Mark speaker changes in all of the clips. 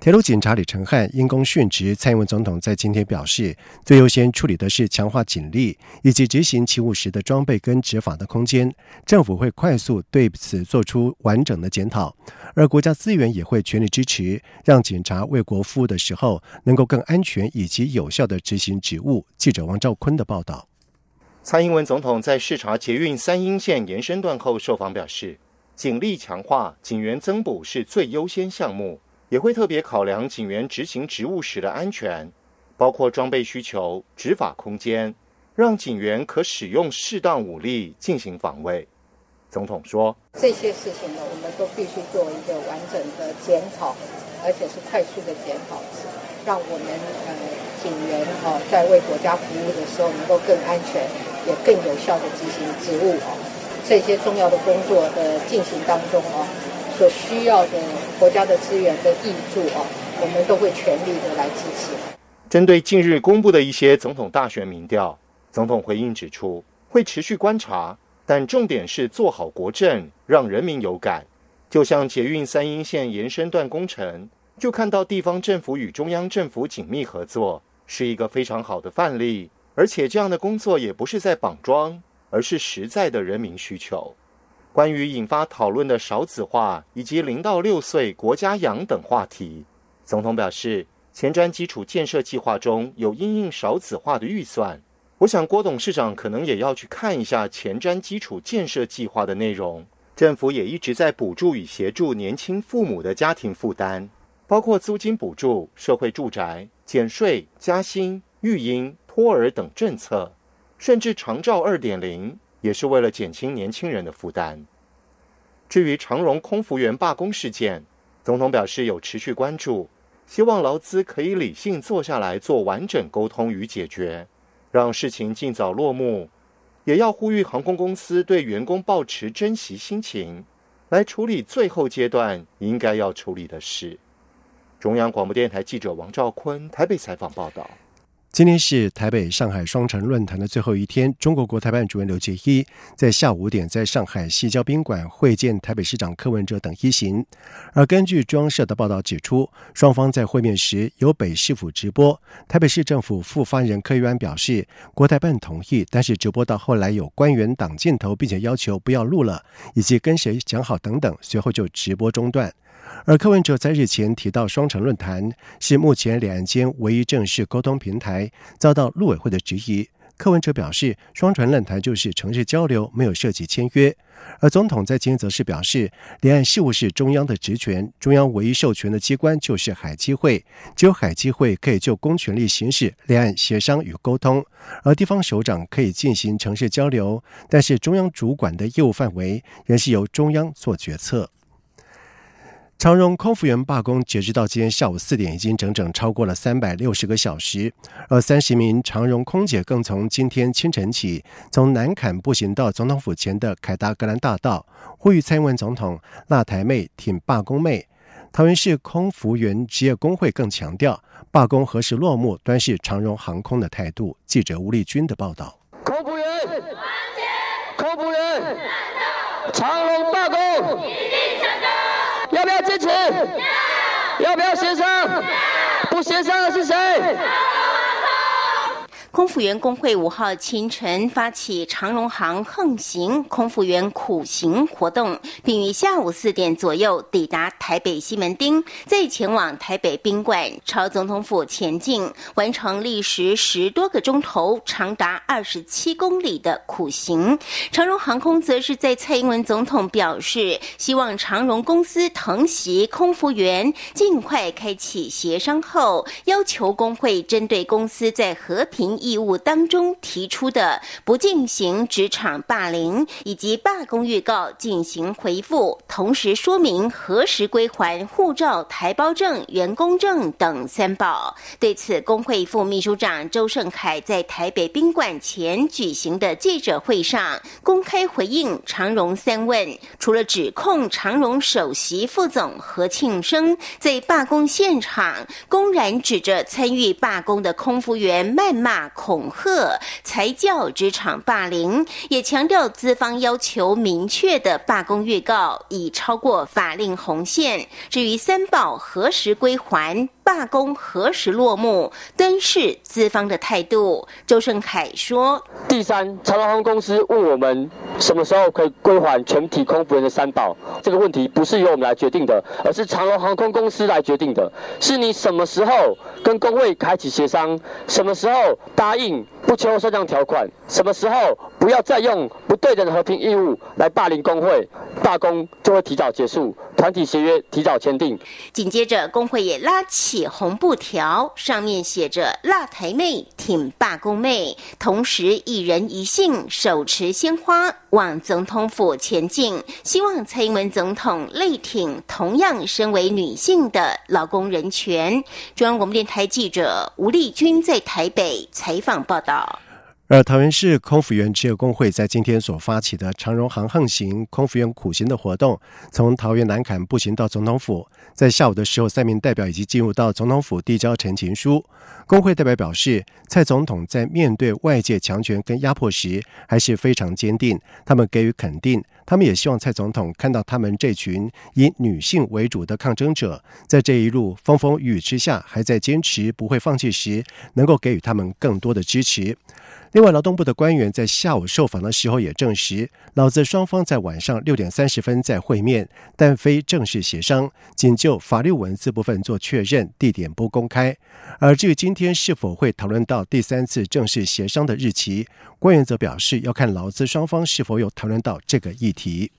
Speaker 1: 铁路警察李成汉因公殉职，蔡英文总统在今天表示，最优先处理的是强化警力以及执行勤务时的装备跟执法的空间。政府会快速对此做出完整的检讨，而国家资源也会全力支持，让警察为国服务的时候能够更安全以及有效的执行职务。记者王兆坤的报道。
Speaker 2: 蔡英文总统在视察捷运三阴线延伸段后受访表示，警力强化、警员增补是最优先项目。也会特别考量警员执行职务时的安全，包括装备需求、执法空间，让警员可使用适当武力进行防卫。总统说：“
Speaker 3: 这些事情呢，我们都必须做一个完整的检讨，而且是快速的检讨，让我们呃警员哦在为国家服务的时候能够更安全，也更有效的执行职务哦。这些重要的工作的进行当中哦。”所需要的国家的资源跟益助啊，我们都会全力的来支持。
Speaker 2: 针对近日公布的一些总统大选民调，总统回应指出，会持续观察，但重点是做好国政，让人民有感。就像捷运三阴线延伸段工程，就看到地方政府与中央政府紧密合作，是一个非常好的范例。而且这样的工作也不是在绑桩，而是实在的人民需求。关于引发讨论的少子化以及零到六岁国家养等话题，总统表示，前瞻基础建设计划中有因应少子化的预算。我想郭董事长可能也要去看一下前瞻基础建设计划的内容。政府也一直在补助与协助年轻父母的家庭负担，包括租金补助、社会住宅、减税、加薪、育婴、托儿等政策，甚至长照二点零。也是为了减轻年轻人的负担。至于长荣空服员罢工事件，总统表示有持续关注，希望劳资可以理性坐下来做完整沟通与解决，让事情尽早落幕。也要呼吁航空公司对员工保持珍惜心情，来处理最后阶段应该要处理的事。中央广播电台记者王兆坤台北采访报道。
Speaker 1: 今天是台北上海双城论坛的最后一天，中国国台办主任刘杰一在下午五点在上海西郊宾馆会见台北市长柯文哲等一行。而根据中央社的报道指出，双方在会面时由北市府直播。台北市政府副发言人柯玉安表示，国台办同意，但是直播到后来有官员挡镜头，并且要求不要录了，以及跟谁讲好等等，随后就直播中断。而柯文哲在日前提到，双城论坛是目前两岸间唯一正式沟通平台，遭到陆委会的质疑。柯文哲表示，双城论坛就是城市交流，没有涉及签约。而总统在今天则是表示，两岸事务是中央的职权，中央唯一授权的机关就是海基会，只有海基会可以就公权力行使两岸协商与沟通，而地方首长可以进行城市交流，但是中央主管的业务范围仍是由中央做决策。长荣空服员罢工，截止到今天下午四点，已经整整超过了三百六十个小时。而三十名长荣空姐更从今天清晨起，从南坎步行到总统府前的凯达格兰大道，呼吁蔡英文总统辣台妹挺罢工妹。桃园市空服员职业工会更强调，罢工何时落幕，端视长荣航空的态度。记者吴丽君的报道。
Speaker 4: 空服员，空服员，长荣罢工。要不要坚持？要不要协商？不协商的是谁？
Speaker 5: 空服员工会五号清晨发起长荣航横行空服员苦行活动，并于下午四点左右抵达台北西门町，再前往台北宾馆朝总统府前进，完成历时十多个钟头、长达二十七公里的苦行。长荣航空则是在蔡英文总统表示，希望长荣公司疼惜空服员，尽快开启协商后，要求工会针对公司在和平。一义务当中提出的不进行职场霸凌以及罢工预告进行回复，同时说明何时归还护照、台胞证、员工证等三宝。对此，工会副秘书长周胜凯在台北宾馆前举行的记者会上公开回应长荣三问，除了指控长荣首席副总何庆生在罢工现场公然指着参与罢工的空服员谩骂恐吓，才叫职场霸凌，也强调资方要求明确的罢工预告已超过法令红线。至于三宝何时归还？罢工何时落幕？敦是资方的态度。周胜凯说：“
Speaker 4: 第三，长隆航空公司问我们什么时候可以归还全体空服员的三保，这个问题不是由我们来决定的，而是长隆航空公司来决定的。是你什么时候跟工会开启协商，什么时候答应不求上降条款，什么时候不要再用不对等的和平义务来霸凌工会，罢工就会提早结束，团体协约提早签订。”
Speaker 5: 紧接着，工会也拉起。红布条上面写着“辣台妹挺罢工妹”，同时一人一信手持鲜花往总统府前进，希望蔡英文总统力挺同样身为女性的劳工人权。中央广播电台记者吴丽君在台北采访报道。
Speaker 1: 而桃园市空服员职业工会在今天所发起的长荣航横行空服员苦行的活动，从桃园南坎步行到总统府，在下午的时候，三名代表已经进入到总统府递交陈情书。工会代表表示，蔡总统在面对外界强权跟压迫时，还是非常坚定，他们给予肯定。他们也希望蔡总统看到他们这群以女性为主的抗争者，在这一路风风雨雨之下，还在坚持不会放弃时，能够给予他们更多的支持。另外，劳动部的官员在下午受访的时候也证实，劳资双方在晚上六点三十分在会面，但非正式协商，仅就法律文字部分做确认，地点不公开。而至于今天是否会讨论到第三次正式协商的日期，官员则表示要看劳资双方是否有讨论到这个议题。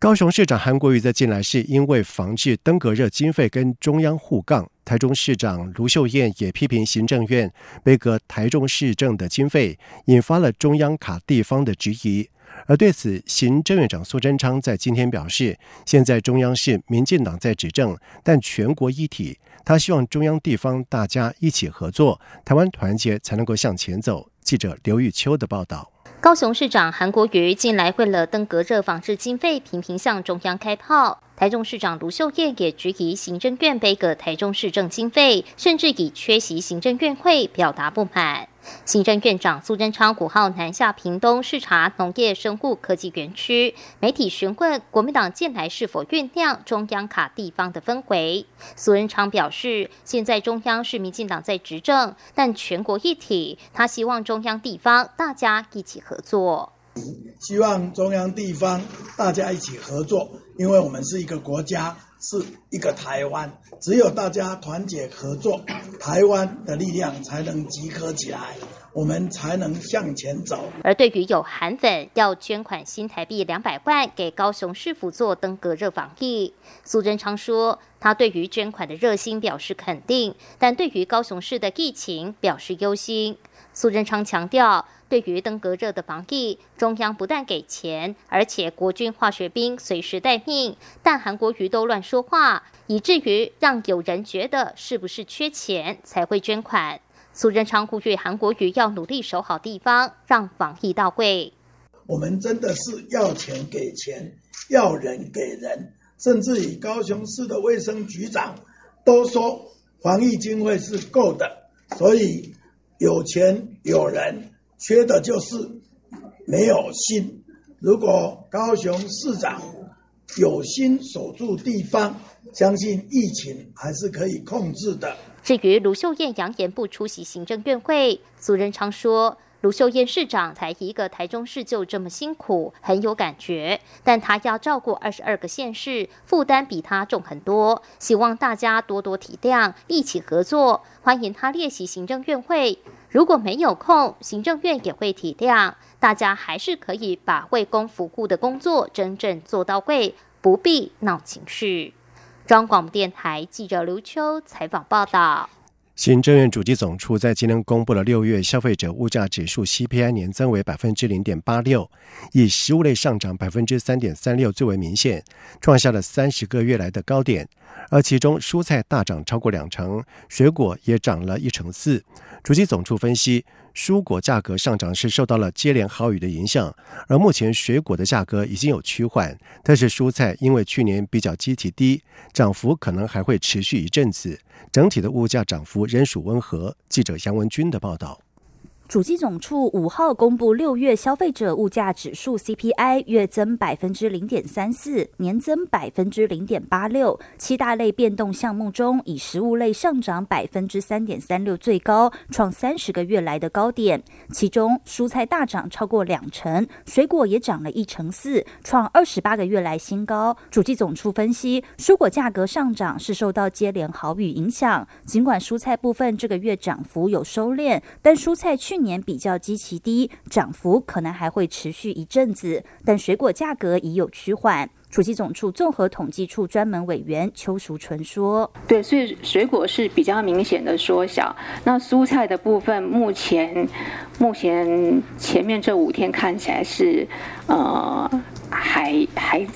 Speaker 1: 高雄市长韩国瑜在近来是因为防治登革热经费跟中央互杠，台中市长卢秀燕也批评行政院背阁台中市政的经费，引发了中央卡地方的质疑。而对此，行政院长苏贞昌在今天表示，现在中央是民进党在执政，但全国一体，他希望中央地方大家一起合作，台湾团结才能够向前走。记者刘玉秋的报道。
Speaker 6: 高雄市长韩国瑜近来为了登革热防治经费，频频向中央开炮。台中市长卢秀燕也质疑行政院背个台中市政经费，甚至以缺席行政院会表达不满。行政院长苏贞昌五号南下屏东视察农业生物科技园区，媒体询问国民党近来是否酝酿中央卡地方的氛围。苏贞昌表示，现在中央是民进党在执政，但全国一体，他希望中央地方大家一起合作。
Speaker 7: 希望中央地方大家一起合作，因为我们是一个国家。是一个台湾，只有大家团结合作，台湾的力量才能集合起来，我们才能向前走。
Speaker 6: 而对于有韩粉要捐款新台币两百万给高雄市府做登革热防疫，苏贞昌说，他对于捐款的热心表示肯定，但对于高雄市的疫情表示忧心。苏贞昌强调。对于登革热的防疫，中央不但给钱，而且国军化学兵随时待命。但韩国瑜都乱说话，以至于让有人觉得是不是缺钱才会捐款。苏贞昌呼吁韩国瑜要努力守好地方，让防疫到位。
Speaker 7: 我们真的是要钱给钱，要人给人，甚至于高雄市的卫生局长都说防疫经费是够的，所以有钱有人。缺的就是没有心。如果高雄市长有心守住地方，相信疫情还是可以控制的。
Speaker 6: 至于卢秀燕扬言不出席行政院会，苏仁昌说。卢秀燕市长才一个台中市就这么辛苦，很有感觉。但他要照顾二十二个县市，负担比他重很多。希望大家多多体谅，一起合作。欢迎他列席行政院会，如果没有空，行政院也会体谅。大家还是可以把为公服务的工作真正做到位，不必闹情绪。中广电台记者刘秋采访报道。
Speaker 1: 行政院主计总处在今天公布了六月消费者物价指数 CPI 年增为百分之零点八六，以食物类上涨百分之三点三六最为明显，创下了三十个月来的高点。而其中蔬菜大涨超过两成，水果也涨了一成四。主机总处分析，蔬果价格上涨是受到了接连豪雨的影响，而目前水果的价格已经有趋缓，但是蔬菜因为去年比较基体低，涨幅可能还会持续一阵子，整体的物价涨幅仍属温和。记者杨文军的报道。
Speaker 8: 主机总处五号公布六月消费者物价指数 CPI 月增百分之零点三四，年增百分之零点八六。七大类变动项目中，以食物类上涨百分之三点三六最高，创三十个月来的高点。其中蔬菜大涨超过两成，水果也涨了一成四，创二十八个月来新高。主机总处分析，蔬果价格上涨是受到接连好雨影响。尽管蔬菜部分这个月涨幅有收敛，但蔬菜去去年比较极其低，涨幅可能还会持续一阵子，但水果价格已有趋缓。主机总处综合统计处专门委员邱淑纯说：“
Speaker 9: 对，所以水果是比较明显的缩小。那蔬菜的部分，目前目前前面这五天看起来是呃，还还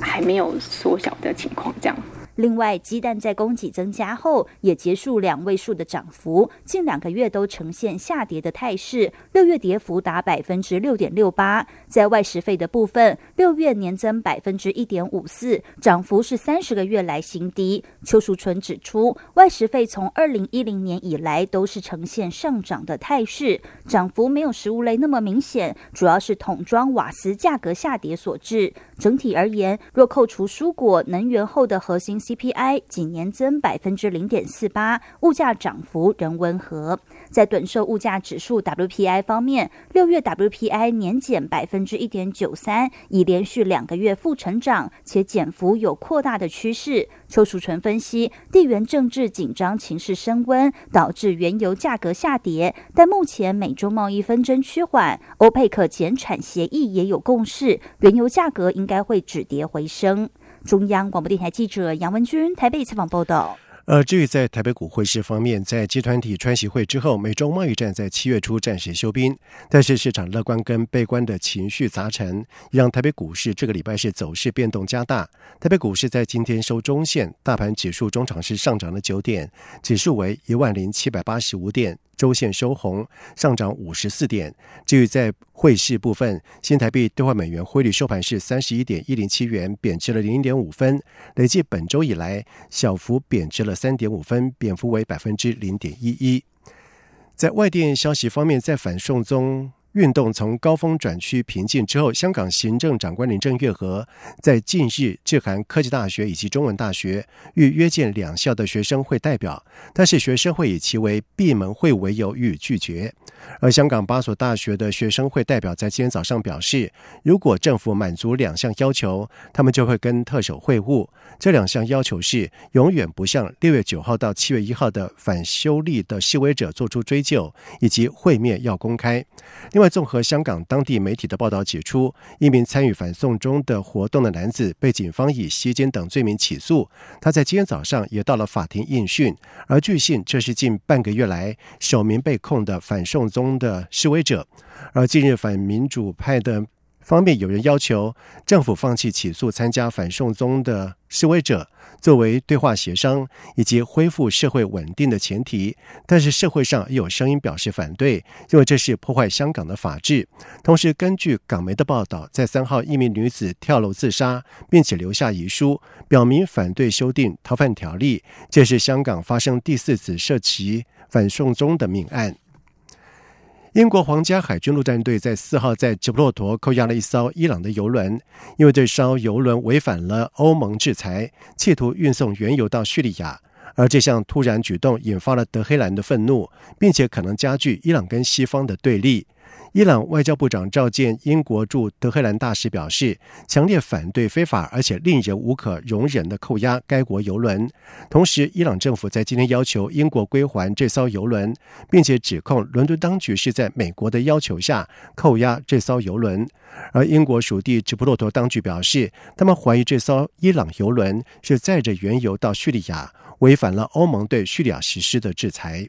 Speaker 9: 还没有缩小的情况，这样。”
Speaker 8: 另外，鸡蛋在供给增加后也结束两位数的涨幅，近两个月都呈现下跌的态势。六月跌幅达百分之六点六八。在外食费的部分，六月年增百分之一点五四，涨幅是三十个月来新低。邱淑纯指出，外食费从二零一零年以来都是呈现上涨的态势，涨幅没有食物类那么明显，主要是桶装瓦斯价格下跌所致。整体而言，若扣除蔬果、能源后的核心 CPI 仅年增百分之零点四八，物价涨幅仍温和。在短售物价指数 WPI 方面，六月 WPI 年减百分之一点九三，已连续两个月负成长，且减幅有扩大的趋势。邱淑纯分析，地缘政治紧张情势升温，导致原油价格下跌，但目前美中贸易纷争趋缓，欧佩克减产协议也有共识，原油价格应该会止跌回升。中央广播电台记者杨文君台北采访报道。
Speaker 1: 呃，至于在台北股汇市方面，在集团体川习会之后，美中贸易战在七月初暂时休兵，但是市场乐观跟悲观的情绪杂陈，让台北股市这个礼拜是走势变动加大。台北股市在今天收中线，大盘指数中场是上涨了九点，指数为一万零七百八十五点。周线收红，上涨五十四点。至于在汇市部分，新台币兑换美元汇率收盘是三十一点一零七元，贬值了零点五分，累计本周以来小幅贬值了三点五分，贬幅为百分之零点一一。在外电消息方面，在反送中。运动从高峰转趋平静之后，香港行政长官林郑月娥在近日致函科技大学以及中文大学，欲约见两校的学生会代表，但是学生会以其为闭门会为由予以拒绝。而香港八所大学的学生会代表在今天早上表示，如果政府满足两项要求，他们就会跟特首会晤。这两项要求是永远不向六月九号到七月一号的反修例的示威者做出追究，以及会面要公开。另，综合香港当地媒体的报道指出，一名参与反送中的活动的男子被警方以袭警等罪名起诉。他在今天早上也到了法庭应讯。而据信，这是近半个月来首名被控的反送中的示威者。而近日反民主派的。方面有人要求政府放弃起诉参加反送中的示威者，作为对话协商以及恢复社会稳定的前提。但是社会上也有声音表示反对，认为这是破坏香港的法治。同时，根据港媒的报道，在三号一名女子跳楼自杀，并且留下遗书，表明反对修订逃犯条例。这是香港发生第四次涉及反送中的命案。英国皇家海军陆战队在四号在吉布洛陀扣押了一艘伊朗的油轮，因为这艘油轮违反了欧盟制裁，企图运送原油到叙利亚。而这项突然举动引发了德黑兰的愤怒，并且可能加剧伊朗跟西方的对立。伊朗外交部长召见英国驻德黑兰大使，表示强烈反对非法而且令人无可容忍的扣押该国游轮。同时，伊朗政府在今天要求英国归还这艘游轮，并且指控伦敦当局是在美国的要求下扣押这艘游轮。而英国属地直布罗陀当局表示，他们怀疑这艘伊朗游轮是载着原油到叙利亚，违反了欧盟对叙利亚实施的制裁。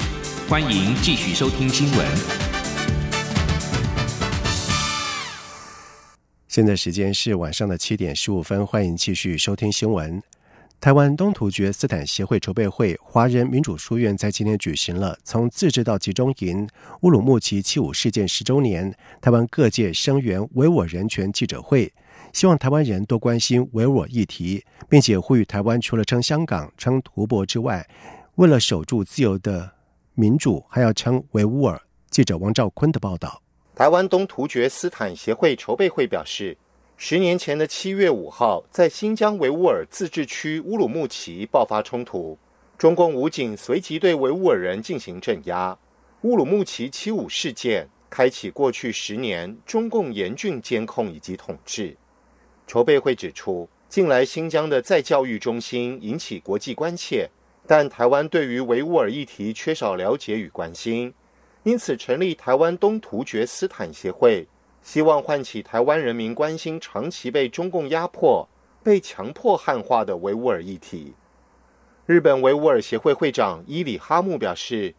Speaker 10: 欢迎继续收听新闻。
Speaker 1: 现在时间是晚上的七点十五分，欢迎继续收听新闻。台湾东突厥斯坦协会筹备会华人民主书院在今天举行了从自治到集中营乌鲁木齐七五事件十周年台湾各界声援维吾尔人权记者会，希望台湾人多关心维吾尔议题，并且呼吁台湾除了称香港、称图博之外，为了守住自由的。民主还要称维吾尔。记者王兆坤的报道：
Speaker 2: 台湾东突厥斯坦协会筹备会表示，十年前的七月五号，在新疆维吾尔自治区乌鲁木齐爆发冲突，中共武警随即对维吾尔人进行镇压。乌鲁木齐七五事件开启过去十年中共严峻监控以及统治。筹备会指出，近来新疆的再教育中心引起国际关切。但台湾对于维吾尔议题缺少了解与关心，因此成立台湾东突厥斯坦协会，希望唤起台湾人民关心长期被中共压迫、被强迫汉化的维吾尔议题。日本维吾尔协会会长伊里哈木表示，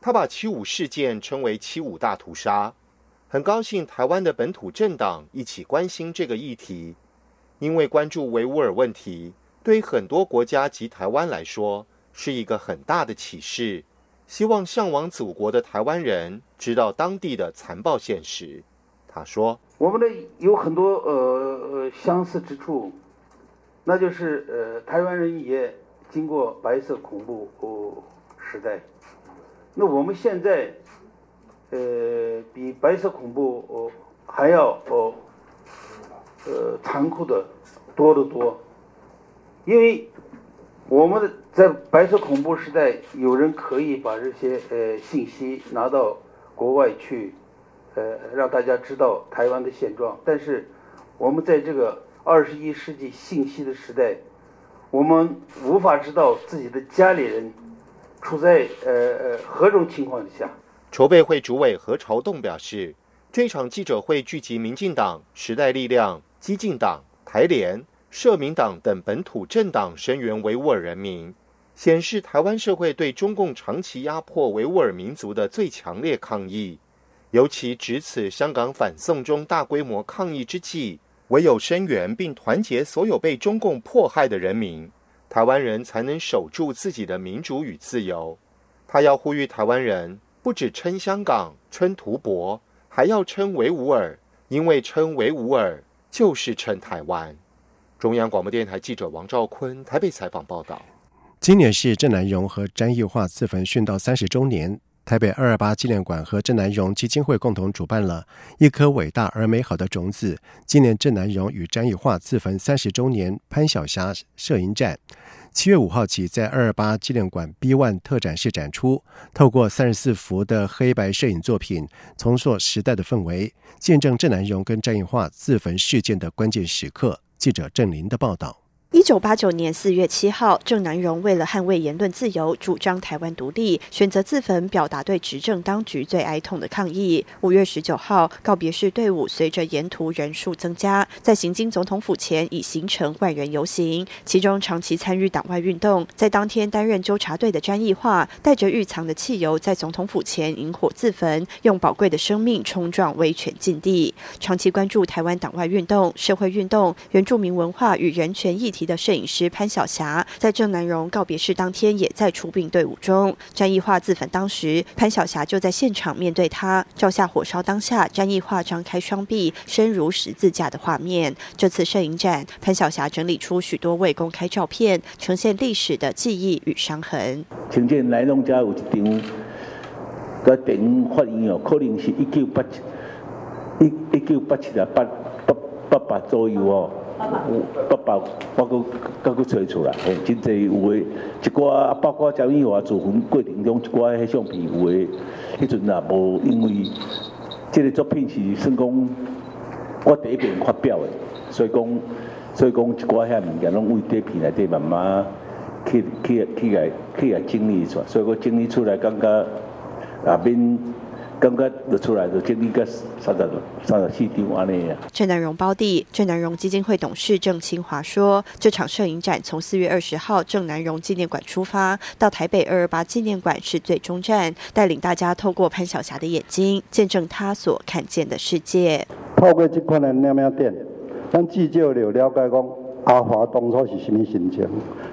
Speaker 2: 他把七五事件称为七五大屠杀，很高兴台湾的本土政党一起关心这个议题，因为关注维吾尔问题，对很多国家及台湾来说。是一个很大的启示，希望向往祖国的台湾人知道当地的残暴现实。他说：“
Speaker 11: 我们的有很多呃相似之处，那就是呃台湾人也经过白色恐怖哦时代，那我们现在呃比白色恐怖哦还要哦呃残酷的多得多，因为。”我们的在白色恐怖时代，有人可以把这些呃信息拿到国外去，呃，让大家知道台湾的现状。但是，我们在这个二十一世纪信息的时代，我们无法知道自己的家里人处在呃呃何种情况之下。
Speaker 2: 筹备会主委何朝栋表示，这场记者会聚集民进党、时代力量、激进党、台联。社民党等本土政党声援维吾尔人民，显示台湾社会对中共长期压迫维吾尔民族的最强烈抗议。尤其值此香港反送中大规模抗议之际，唯有声援并团结所有被中共迫害的人民，台湾人才能守住自己的民主与自由。他要呼吁台湾人，不只称香港、称图博，还要称维吾尔，因为称维吾尔就是称台湾。中央广播电台记者王兆坤台北采访报道：
Speaker 1: 今年是郑南荣和詹义化自焚殉道三十周年，台北二二八纪念馆和郑南荣基金会共同主办了一颗伟大而美好的种子纪念郑南荣与詹义化自焚三十周年潘晓霞摄影展。七月五号起，在二二八纪念馆 B One 特展室展出，透过三十四幅的黑白摄影作品，重塑时代的氛围，见证郑南荣跟詹义化自焚事件的关键时刻。记者郑林的报道。
Speaker 12: 一九八九年四月七号，郑南荣为了捍卫言论自由，主张台湾独立，选择自焚，表达对执政当局最哀痛的抗议。五月十九号，告别式队伍随着沿途人数增加，在行经总统府前，已形成万人游行。其中，长期参与党外运动，在当天担任纠察队的詹义化，带着预藏的汽油，在总统府前引火自焚，用宝贵的生命冲撞威权禁地。长期关注台湾党外运动、社会运动、原住民文化与人权议题题。的摄影师潘晓霞，在郑南荣告别式当天也在出殡队伍中。詹义化自焚当时，潘晓霞就在现场面对他，照下火烧当下詹义化张开双臂，身如十字架的画面。这次摄影展，潘晓霞整理出许多未公开照片，呈现历史的记忆与伤痕。
Speaker 13: 呈现来龙家有一张，个电影发现哦，可能是一九八七。一一九八七啊，八八八八左右哦，有八八我搁搁搁找出来，嘿，真济有诶，一寡包括张玉华自焚过程中一寡迄相片有诶，迄阵也无因为，即个作品是算讲我第一遍发表诶，所以讲所以讲一寡遐物件拢为底片内底慢慢去去去来去来整理出来，所以讲整理出来感觉啊免。刚刚就出来就经历个三十三十四张安尼啊。
Speaker 12: 郑南荣胞弟郑南荣基金会董事郑清华说：“这场摄影展从四月二十号郑南荣纪念馆出发，到台北二二八纪念馆是最终站，带领大家透过潘晓霞的眼睛，见证他所看见的世界。
Speaker 14: 透过这款的亮亮店，咱至少了了解讲阿华当初是什么心情，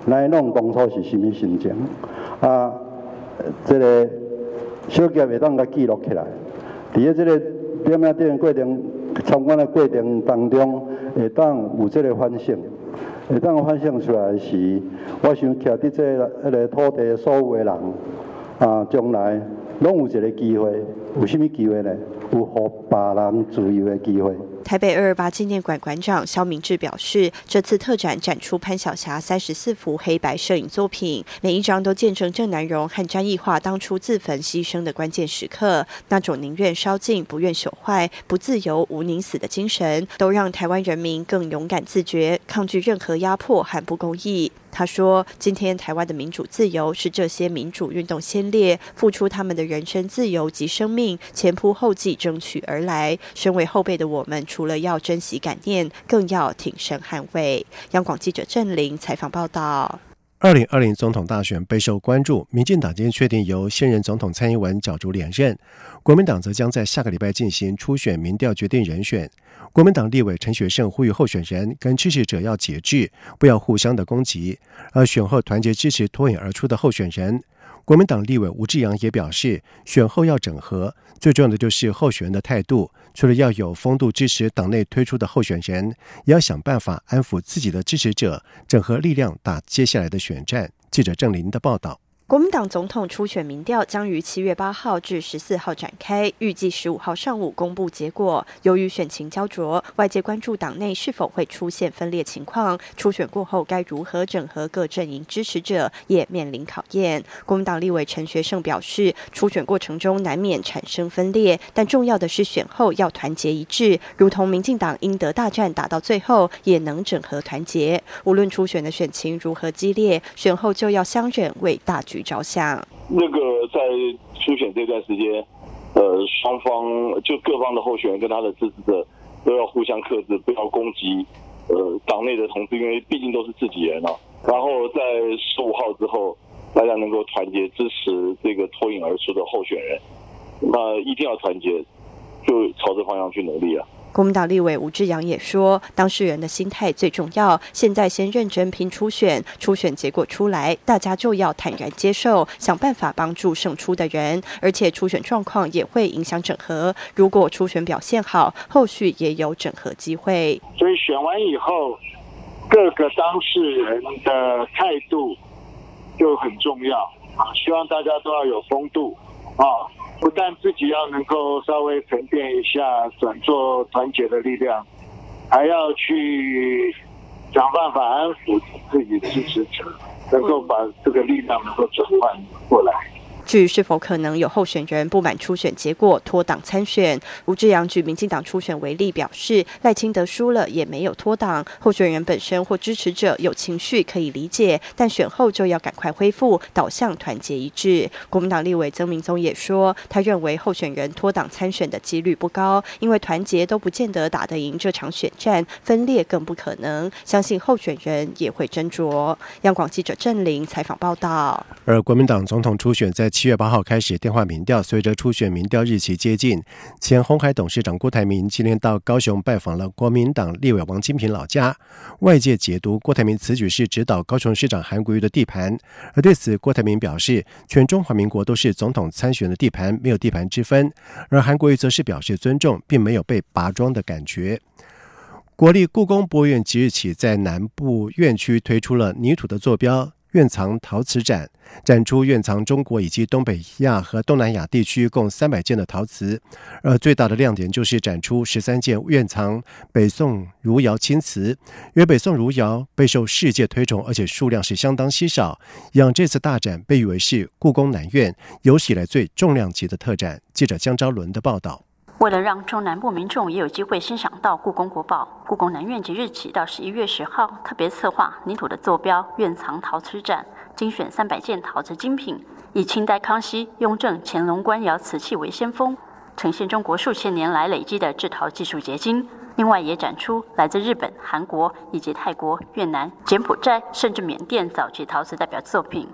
Speaker 14: 来弄当初是什么心情啊？这个。”小杰会当甲记录起来，伫咧即个点样点过程参观的过程当中，会当有即个反省，会当反省出来是，我想徛伫这迄个土地所有的人，啊，将来拢有一个机会，有甚物机会呢？有互别人自由的机会。
Speaker 12: 台北二二八纪念馆馆长肖明志表示，这次特展展出潘晓霞三十四幅黑白摄影作品，每一张都见证郑南荣和詹义化当初自焚牺牲的关键时刻。那种宁愿烧尽、不愿朽坏、不自由、无宁死的精神，都让台湾人民更勇敢自觉，抗拒任何压迫和不公义。他说：“今天台湾的民主自由，是这些民主运动先烈付出他们的人身自由及生命，前仆后继争取而来。身为后辈的我们，除了要珍惜感念，更要挺身捍卫。”央广记者郑玲采访报道。
Speaker 1: 二零二零总统大选备受关注，民进党今确定由现任总统蔡英文角逐连任，国民党则将在下个礼拜进行初选民调决定人选。国民党立委陈学圣呼吁候选人跟支持者要节制，不要互相的攻击，而选后团结支持脱颖而出的候选人。国民党立委吴志阳也表示，选后要整合，最重要的就是候选人的态度，除了要有风度支持党内推出的候选人，也要想办法安抚自己的支持者，整合力量打接下来的选战。记者郑林的报道。
Speaker 12: 国民党总统初选民调将于七月八号至十四号展开，预计十五号上午公布结果。由于选情焦灼，外界关注党内是否会出现分裂情况。初选过后该如何整合各阵营支持者，也面临考验。国民党立委陈学圣表示，初选过程中难免产生分裂，但重要的是选后要团结一致，如同民进党英德大战打到最后，也能整合团结。无论初选的选情如何激烈，选后就要相忍为大局。着想，
Speaker 15: 那个在初选这段时间，呃，双方就各方的候选人跟他的支持者都要互相克制，不要攻击呃党内的同志，因为毕竟都是自己人啊。然后在十五号之后，大家能够团结支持这个脱颖而出的候选人，那一定要团结，就朝这方向去努力啊。
Speaker 12: 国民党立委吴志阳也说，当事人的心态最重要。现在先认真拼初选，初选结果出来，大家就要坦然接受，想办法帮助胜出的人。而且初选状况也会影响整合。如果初选表现好，后续也有整合机会。
Speaker 16: 所以选完以后，各个当事人的态度就很重要啊！希望大家都要有风度啊。不但自己要能够稍微沉淀一下，转做团结的力量，还要去想办法安抚自己支持者，能够把这个力量能够转换过来。
Speaker 12: 至于是否可能有候选人不满初选结果脱党参选，吴志阳举民进党初选为例，表示赖清德输了也没有脱党，候选人本身或支持者有情绪可以理解，但选后就要赶快恢复，导向团结一致。国民党立委曾明宗也说，他认为候选人脱党参选的几率不高，因为团结都不见得打得赢这场选战，分裂更不可能，相信候选人也会斟酌。央广记者郑玲采访报道。
Speaker 1: 而国民党总统初选在七月八号开始电话民调，随着初选民调日期接近，前红海董事长郭台铭今天到高雄拜访了国民党立委王金平老家。外界解读郭台铭此举是指导高雄市长韩国瑜的地盘，而对此郭台铭表示，全中华民国都是总统参选的地盘，没有地盘之分。而韩国瑜则是表示尊重，并没有被拔庄的感觉。国立故宫博物院即日起在南部院区推出了泥土的坐标。院藏陶瓷展展出院藏中国以及东北亚和东南亚地区共三百件的陶瓷，而最大的亮点就是展出十三件院藏北宋汝窑青瓷。因为北宋汝窑备受世界推崇，而且数量是相当稀少，让这次大展被誉为是故宫南院有史以来最重量级的特展。记者江昭伦的报道。
Speaker 17: 为了让中南部民众也有机会欣赏到故宫国宝，故宫南院即日起到十一月十号特别策划泥土的坐标院藏陶瓷展，精选三百件陶瓷精品，以清代康熙、雍正、乾隆官窑瓷器为先锋，呈现中国数千年来累积的制陶技术结晶。另外也展出来自日本、韩国以及泰国、越南、柬埔寨甚至缅甸早期陶瓷代表作品。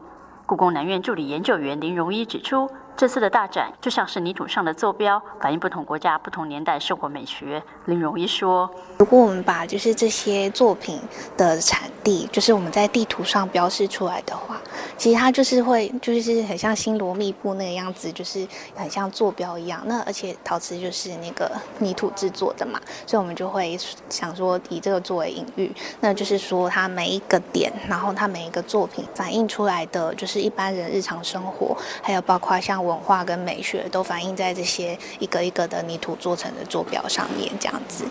Speaker 17: 故宫南院助理研究员林荣一指出。这次的大展就像是泥土上的坐标，反映不同国家、不同年代生活美学。林荣一说：“
Speaker 18: 如果我们把就是这些作品的产地，就是我们在地图上标示出来的话，其实它就是会就是很像星罗密布那个样子，就是很像坐标一样。那而且陶瓷就是那个泥土制作的嘛，所以我们就会想说以这个作为隐喻，那就是说它每一个点，然后它每一个作品反映出来的就是一般人日常生活，还有包括像。”文化跟美学都反映在这些一个一个的泥土做成的坐标上面，这样子。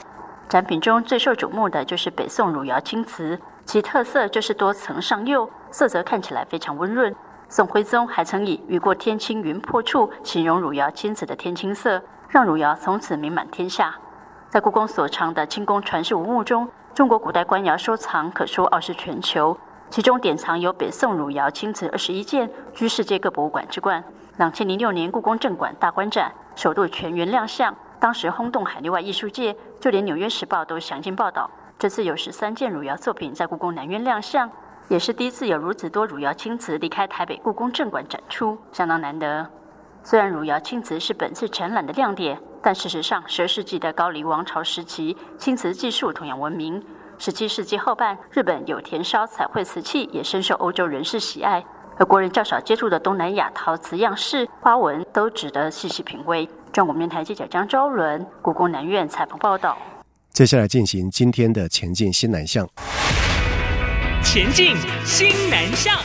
Speaker 17: 展品中最受瞩目的就是北宋汝窑青瓷，其特色就是多层上釉，色泽看起来非常温润。宋徽宗还曾以“雨过天青云破处”形容汝窑青瓷的天青色，让汝窑从此名满天下。在故宫所藏的清宫传世文物中，中国古代官窑收藏可说傲视全球，其中典藏有北宋汝窑青瓷二十一件，居世界各博物馆之冠。两千零六年故宫正馆大观展首度全员亮相，当时轰动海内外艺术界，就连《纽约时报》都详尽报道。这次有十三件汝窑作品在故宫南院亮相，也是第一次有如此多汝窑青瓷离开台北故宫正馆展出，相当难得。虽然汝窑青瓷是本次展览的亮点，但事实上，十世纪的高丽王朝时期，青瓷技术同样闻名。十七世纪后半，日本有田烧彩绘瓷器，也深受欧洲人士喜爱。而国人较少接触的东南亚陶瓷样式、花纹，都值得细细品味。中国面台记者张昭伦，故宫南院采访报道。
Speaker 1: 接下来进行今天的前进新南向。前进新南向。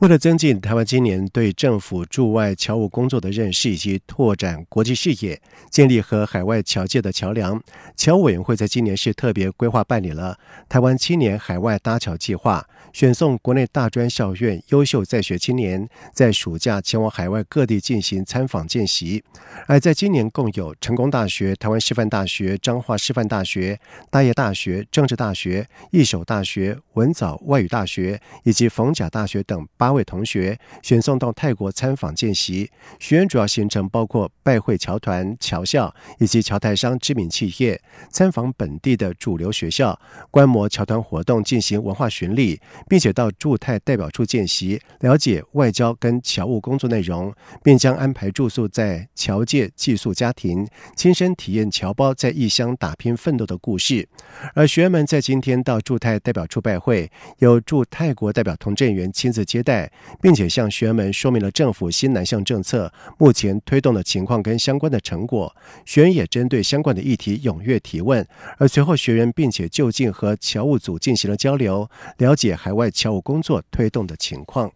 Speaker 1: 为了增进台湾今年对政府驻外侨务工作的认识以及拓展国际视野，建立和海外侨界的桥梁，侨委员会在今年是特别规划办理了台湾青年海外搭桥计划。选送国内大专校院优秀在学青年，在暑假前往海外各地进行参访见习。而在今年，共有成功大学、台湾师范大学、彰化师范大学、大业大学、政治大学、一手大学、文藻外语大学以及逢甲大学等八位同学选送到泰国参访见习。学员主要行程包括拜会侨团、侨校以及侨台商知名企业，参访本地的主流学校，观摩侨团活动，进行文化巡礼。并且到驻泰代表处见习，了解外交跟侨务工作内容，并将安排住宿在侨界寄宿家庭，亲身体验侨胞在异乡打拼奋斗的故事。而学员们在今天到驻泰代表处拜会，有驻泰国代表童振源亲自接待，并且向学员们说明了政府新南向政策目前推动的情况跟相关的成果。学员也针对相关的议题踊跃提问，而随后学员并且就近和侨务组进行了交流，了解。海外侨务工作推动的情况。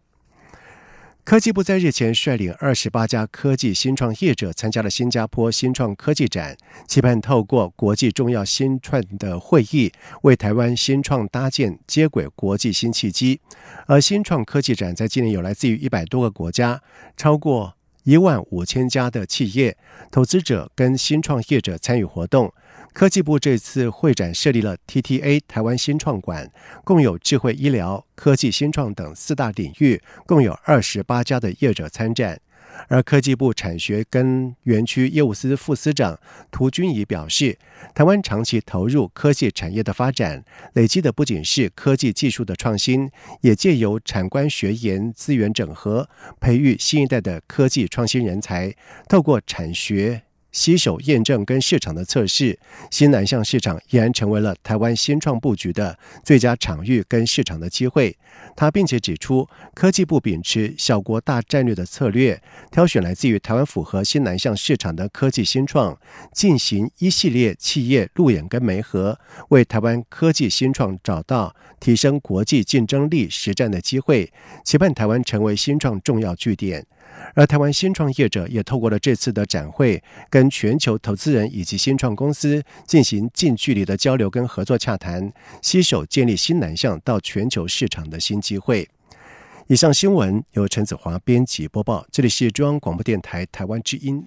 Speaker 1: 科技部在日前率领二十八家科技新创业者参加了新加坡新创科技展，期盼透过国际重要新创的会议，为台湾新创搭建接轨国际新契机。而新创科技展在今年有来自于一百多个国家，超过一万五千家的企业投资者跟新创业者参与活动。科技部这次会展设立了 TTA 台湾新创馆，共有智慧医疗、科技新创等四大领域，共有二十八家的业者参展。而科技部产学跟园区业务司副司长涂君怡表示，台湾长期投入科技产业的发展，累积的不仅是科技技术的创新，也借由产官学研资源整合，培育新一代的科技创新人才，透过产学。携手验证跟市场的测试，新南向市场俨然成为了台湾新创布局的最佳场域跟市场的机会。他并且指出，科技部秉持小国大战略的策略，挑选来自于台湾符合新南向市场的科技新创，进行一系列企业路演跟媒合，为台湾科技新创找到提升国际竞争力实战的机会，期盼台湾成为新创重要据点。而台湾新创业者也透过了这次的展会，跟全球投资人以及新创公司进行近距离的交流跟合作洽谈，携手建立新南向到全球市场的新机会。以上新闻由陈子华编辑播报，这里是中央广播电台台湾之音。